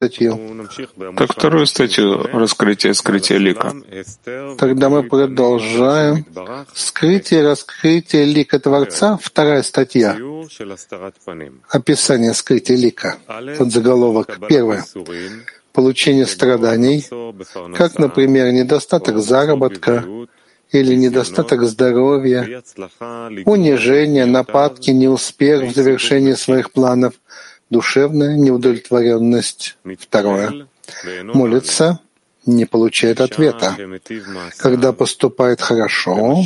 статью. Так вторую статью «Раскрытие скрытия лика». Тогда мы продолжаем. Скрытие раскрытие лика Творца, вторая статья. Описание скрытия лика. Подзаголовок. Первое. Получение страданий, как, например, недостаток заработка, или недостаток здоровья, унижение, нападки, неуспех в завершении своих планов, душевная неудовлетворенность. Второе. Молится, не получает ответа. Когда поступает хорошо,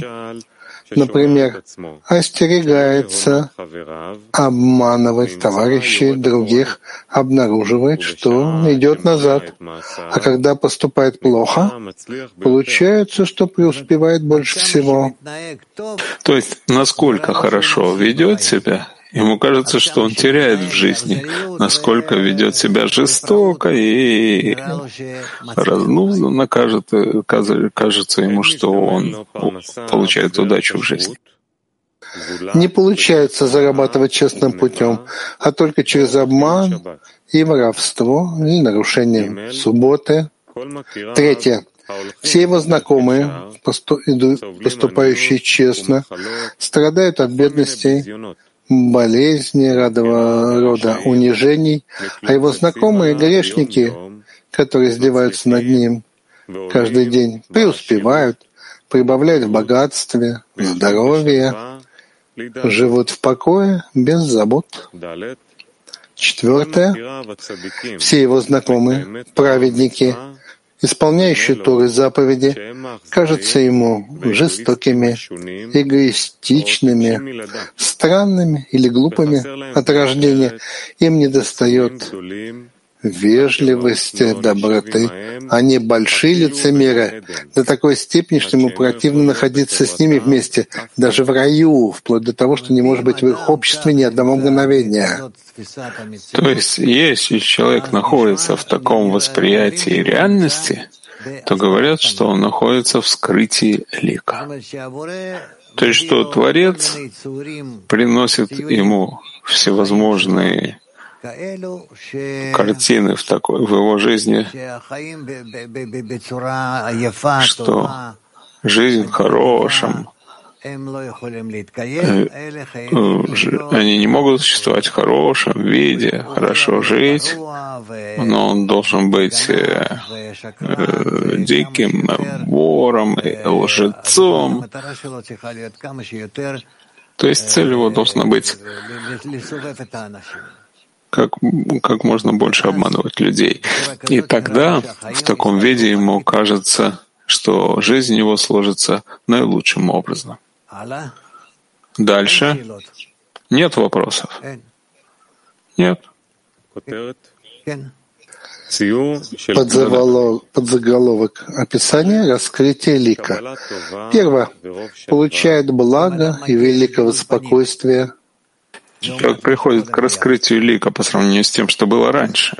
например, остерегается обманывать товарищей, других, обнаруживает, что идет назад. А когда поступает плохо, получается, что преуспевает больше всего. То есть, насколько хорошо ведет себя, Ему кажется, что он теряет в жизни, насколько ведет себя жестоко и разнузданно кажется, кажется ему, что он получает удачу в жизни. Не получается зарабатывать честным путем, а только через обман и воровство, и нарушение субботы. Третье. Все его знакомые, поступающие честно, страдают от бедности болезни, радого рода унижений, а его знакомые грешники, которые издеваются над ним каждый день, преуспевают, прибавляют в богатстве, здоровье, живут в покое, без забот. Четвертое. Все его знакомые, праведники, исполняющие Торы заповеди, кажутся ему жестокими, эгоистичными, странными или глупыми от рождения. Им недостает вежливости, доброты. Они большие лицемеры до такой степени, что ему противно находиться с ними вместе, даже в раю, вплоть до того, что не может быть в их обществе ни одного мгновения. То есть, если человек находится в таком восприятии реальности, то говорят, что он находится в скрытии лика. То есть, что Творец приносит ему всевозможные картины в, такой, в его жизни, что жизнь в хорошем, э, они не могут существовать в хорошем виде, хорошо жить, но он должен быть э, э, диким вором, лжецом. То есть цель его должна быть как, как можно больше обманывать людей. И тогда в таком виде ему кажется, что жизнь его сложится наилучшим образом. Дальше. Нет вопросов. Нет. Подзаголовок, подзаголовок описания раскрытия лика. Первое. Получает благо и великого спокойствия Человек приходит к раскрытию лика по сравнению с тем, что было раньше.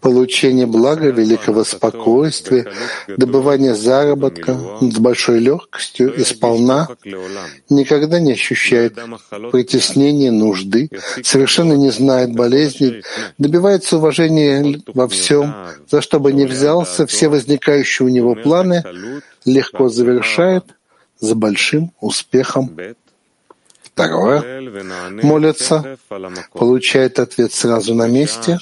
Получение блага, великого спокойствия, добывание заработка с большой легкостью и сполна никогда не ощущает притеснения, нужды, совершенно не знает болезней, добивается уважения во всем, за что бы ни взялся, все возникающие у него планы легко завершает с большим успехом. Второе, молится, получает ответ сразу на месте.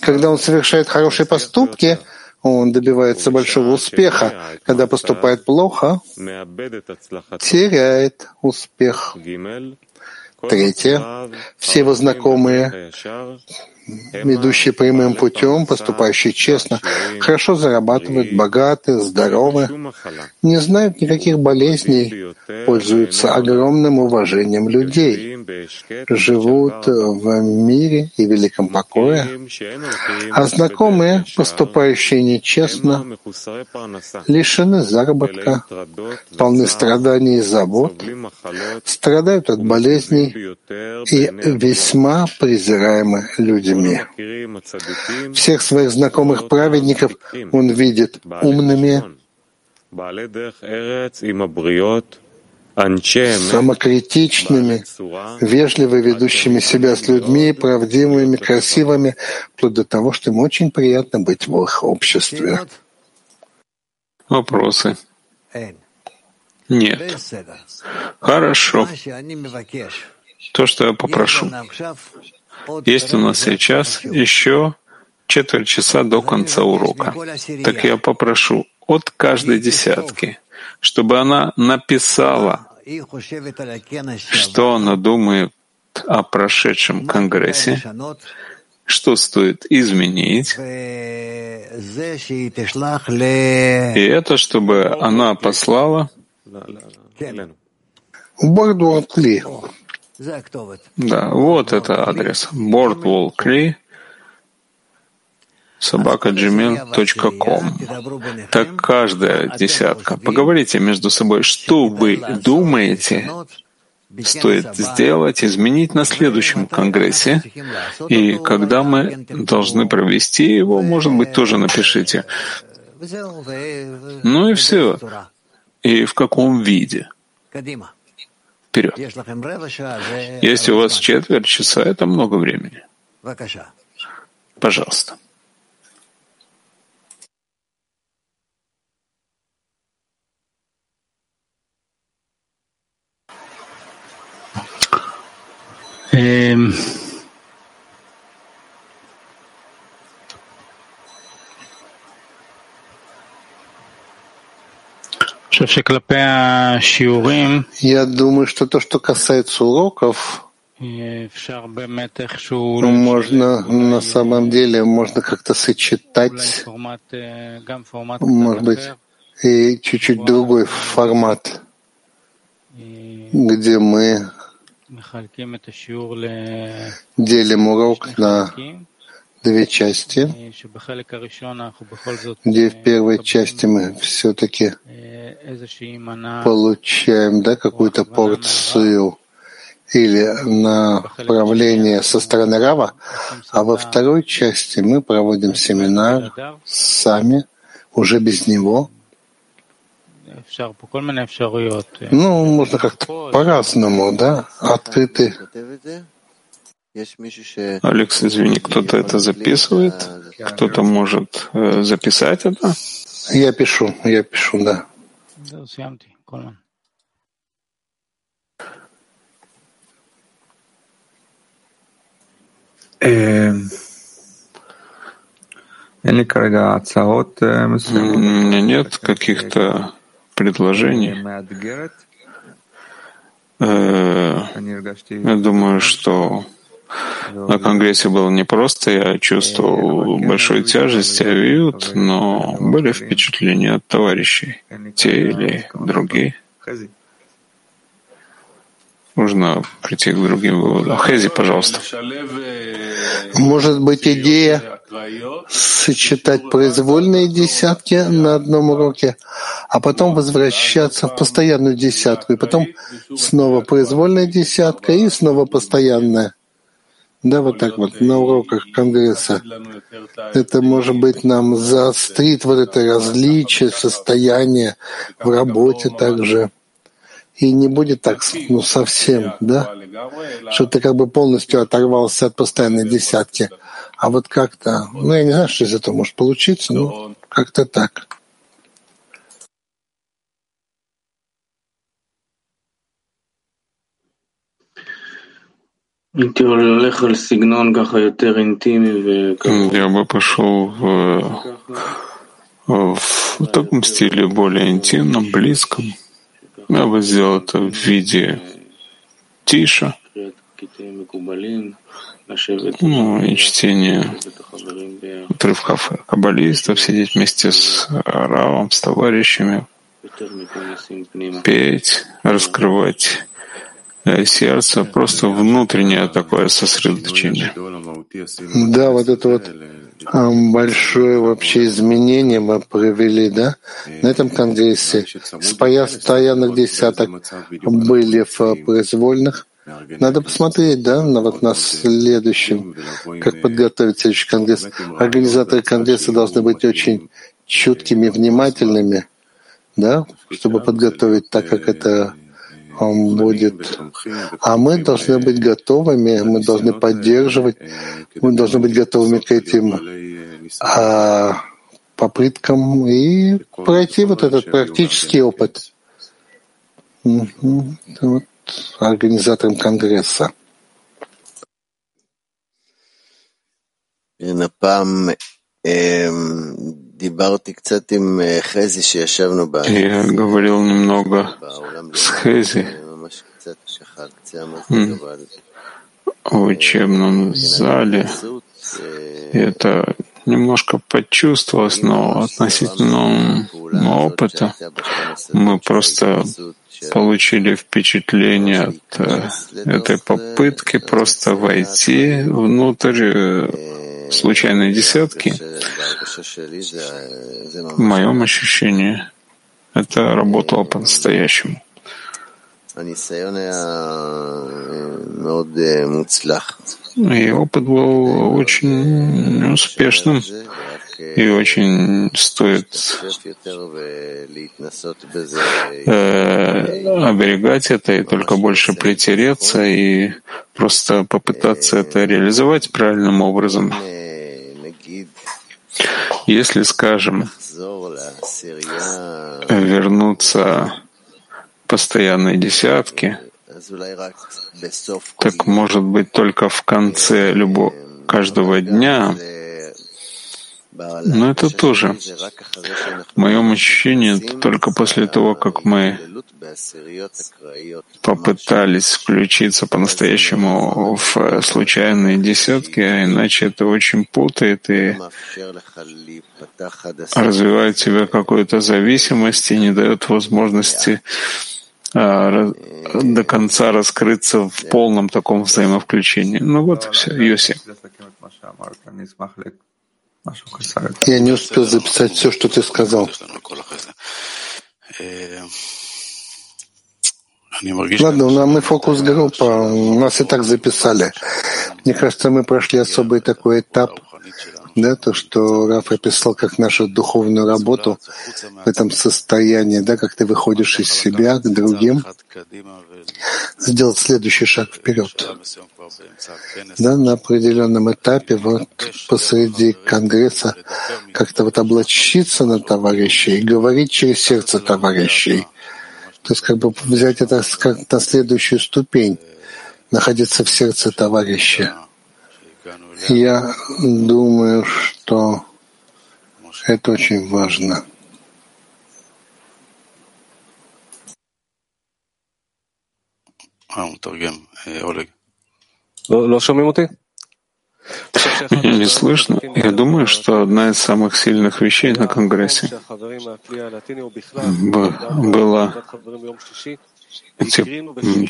Когда он совершает хорошие поступки, он добивается большого успеха. Когда поступает плохо, теряет успех. Третье. Все его знакомые идущие прямым путем, поступающие честно, хорошо зарабатывают, богаты, здоровы, не знают никаких болезней, пользуются огромным уважением людей, живут в мире и великом покое, а знакомые, поступающие нечестно, лишены заработка, полны страданий и забот, страдают от болезней и весьма презираемы людьми. Всех своих знакомых праведников он видит умными, самокритичными, вежливо ведущими себя с людьми, правдивыми, красивыми, вплоть до того, что им очень приятно быть в их обществе. Вопросы? Нет. Хорошо. То, что я попрошу. Есть у нас сейчас еще четверть часа до конца урока. Так я попрошу от каждой десятки, чтобы она написала, что она думает о прошедшем Конгрессе, что стоит изменить, и это, чтобы она послала Boardwalk Ли. Да, вот это адрес. Boardwalk Ли собакаджимил.ком. Так каждая десятка. Поговорите между собой, что вы думаете, стоит сделать, изменить на следующем Конгрессе. И когда мы должны провести его, может быть, тоже напишите. Ну и все. И в каком виде? Вперед. Если у вас четверть часа, это много времени. Пожалуйста. Эм. Я думаю, что то, что касается уроков, можно на самом деле можно как-то сочетать, может быть, и чуть-чуть другой формат, где мы Делим урок на две части, где в первой части мы все-таки получаем да, какую-то порцию или направление со стороны Рава, а во второй части мы проводим семинар сами, уже без него, ну, можно как-то по-разному, да, открыты. Алекс, извини, кто-то это записывает? Кто-то может э, записать это? Я пишу, я пишу, да. У меня нет каких-то предложений. Э, я думаю, что на Конгрессе было непросто, я чувствовал большую тяжесть, авиют, но были впечатления от товарищей, те или другие. Нужно прийти к другим выводам. Хези, пожалуйста. Может быть, идея сочетать произвольные десятки на одном уроке, а потом возвращаться в постоянную десятку, и потом снова произвольная десятка и снова постоянная. Да, вот так вот, на уроках Конгресса. Это, может быть, нам заострит вот это различие, состояние в работе также. И не будет так, ну, совсем, да, что ты как бы полностью оторвался от постоянной десятки. А вот как-то, ну, я не знаю, что из этого может получиться, но как-то так. Я бы пошел в, в таком стиле более интимном, близком. Я бы сделал это в виде тиша, ну, и чтение отрывков каббалистов, сидеть вместе с Равом, с товарищами, петь, раскрывать э, сердце, просто внутреннее такое сосредоточение. Да, вот это вот большое вообще изменение мы провели, да, на этом конгрессе. С постоянных десяток были в произвольных, надо посмотреть, да, на вот на следующем, как подготовить следующий конгресс. Организаторы конгресса должны быть очень чуткими, внимательными, да, чтобы подготовить так, как это он будет... А мы должны быть готовыми, мы должны поддерживать, мы должны быть готовыми к этим а, попыткам и пройти вот этот практический опыт. Вот организатором Конгресса. Я говорил немного с Хези в учебном зале. И это немножко почувствовалось, но относительно опыта. мы просто получили впечатление от э, этой попытки просто войти внутрь э, случайной десятки. В моем ощущении это работало по-настоящему. И опыт был очень успешным и очень стоит э, оберегать это и только больше притереться и просто попытаться это реализовать правильным образом. Если, скажем, вернуться постоянной десятки, так может быть только в конце любого каждого дня но это тоже, в моем ощущении, только после того, как мы попытались включиться по-настоящему в случайные десятки, а иначе это очень путает и развивает в себе какую-то зависимость и не дает возможности а, до конца раскрыться в полном таком взаимовключении. Ну вот все, Йоси. Я не успел записать все, что ты сказал. Ладно, ну, мы фокус-группа, нас и так записали. Мне кажется, мы прошли особый такой этап да, то, что Раф описал как нашу духовную работу в этом состоянии, да, как ты выходишь из себя к другим, сделать следующий шаг вперед. Да, на определенном этапе, вот посреди Конгресса, как-то вот облачиться на товарищей говорить через сердце товарищей. То есть как бы взять это как на следующую ступень, находиться в сердце товарища. Я думаю, что это очень важно. Меня не слышно. Я думаю, что одна из самых сильных вещей на Конгрессе была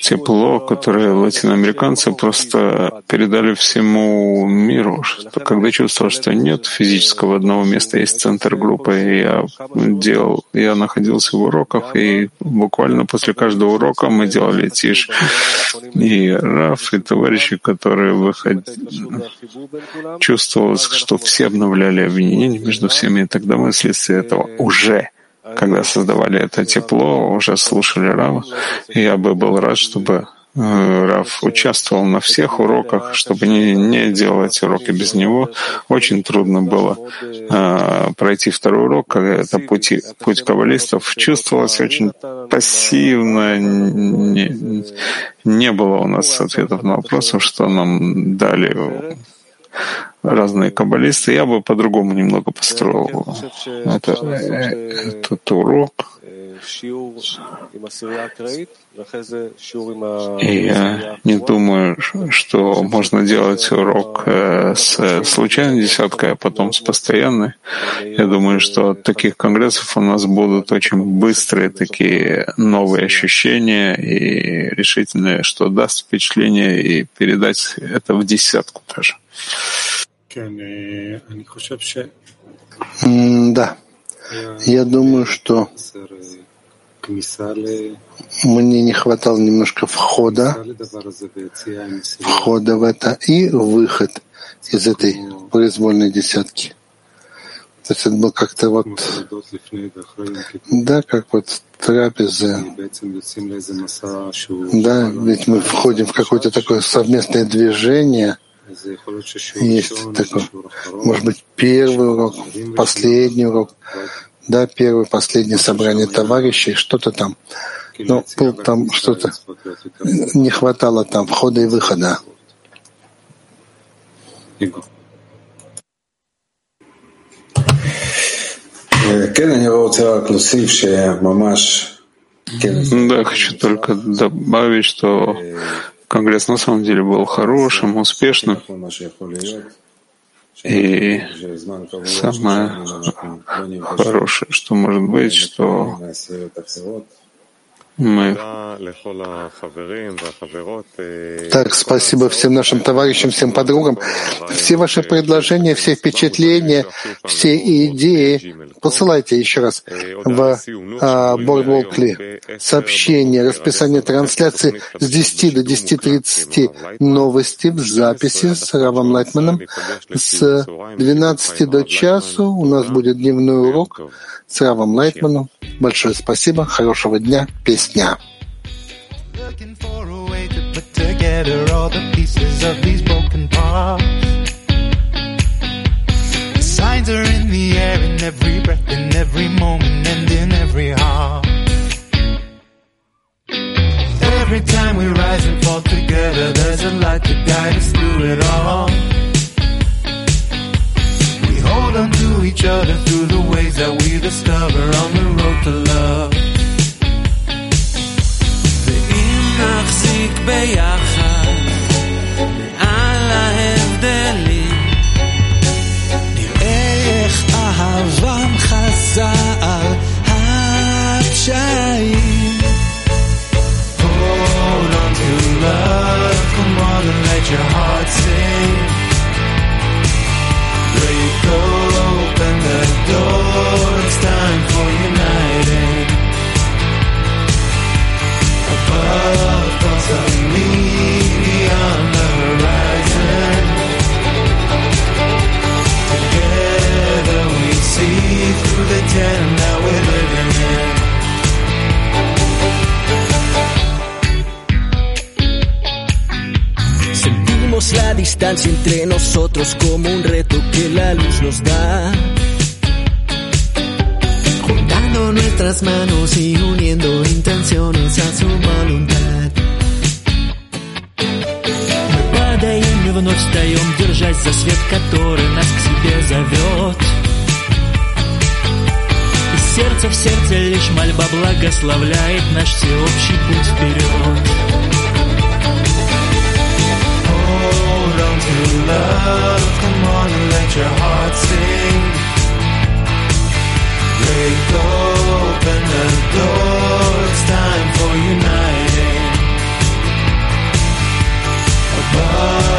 тепло, которое латиноамериканцы просто передали всему миру. Что, когда чувствовал, что нет физического одного места, есть центр группы, и я делал, я находился в уроках, и буквально после каждого урока мы делали тишь. И Раф, и товарищи, которые выходили, чувствовалось, что все обновляли объединение между всеми, и тогда мы вследствие этого уже когда создавали это тепло, уже слушали Рава. Я бы был рад, чтобы э, Раф участвовал на всех уроках, чтобы не, не делать уроки без него. Очень трудно было э, пройти второй урок, когда это путь, путь каббалистов. Чувствовалось очень пассивно, не, не было у нас ответов на вопросы, что нам дали разные каббалисты, я бы по-другому немного построил это, этот урок. И я не думаю, что можно делать урок э, с случайной десяткой, а потом с постоянной. Я думаю, что от таких конгрессов у нас будут очень быстрые такие новые ощущения и решительные, что даст впечатление и передать это в десятку даже. Да. Я думаю, что мне не хватало немножко входа, входа в это и выход из этой произвольной десятки. То есть это был как-то вот, да, как вот трапезы. Да, ведь мы входим в какое-то такое совместное движение. Есть такой, может быть, первый урок, последний урок, да, первое, последнее собрание товарищей, что-то там. Но был там что-то, не хватало там входа и выхода. Да, хочу только добавить, что Конгресс на самом деле был хорошим, успешным. И самое хорошее, что может быть, что мы... Так, спасибо всем нашим товарищам, всем подругам. Все ваши предложения, все впечатления, все идеи посылайте еще раз в а, Бордволкли сообщение, расписание трансляции с 10 до 10.30 новости в записи с Равом Лайтманом. С 12 до часу у нас будет дневной урок с Равом Лайтманом. Большое спасибо, хорошего дня, песня. Signs are in the air in every breath, in every moment, and in every heart. Every time we rise and fall together, there's a light to guide us through it all hold on to each other through the ways that we discover on the road to love. נחזיק ביחד מעל ההבדלים נראה איך אהבם חזה על הפשעים Hold on to love, come on and let your heart sing Distancia entre nosotros como un reto que la luz nos da. Juntando nuestras manos y uniendo intenciones a su voluntad. Мы падаем и вновь встаем, держась за свет, который нас к себе зовет. И сердце в сердце лишь мольба благословляет наш всеобщий путь вперед. love, come on and let your heart sing. Break open the door, it's time for uniting. Above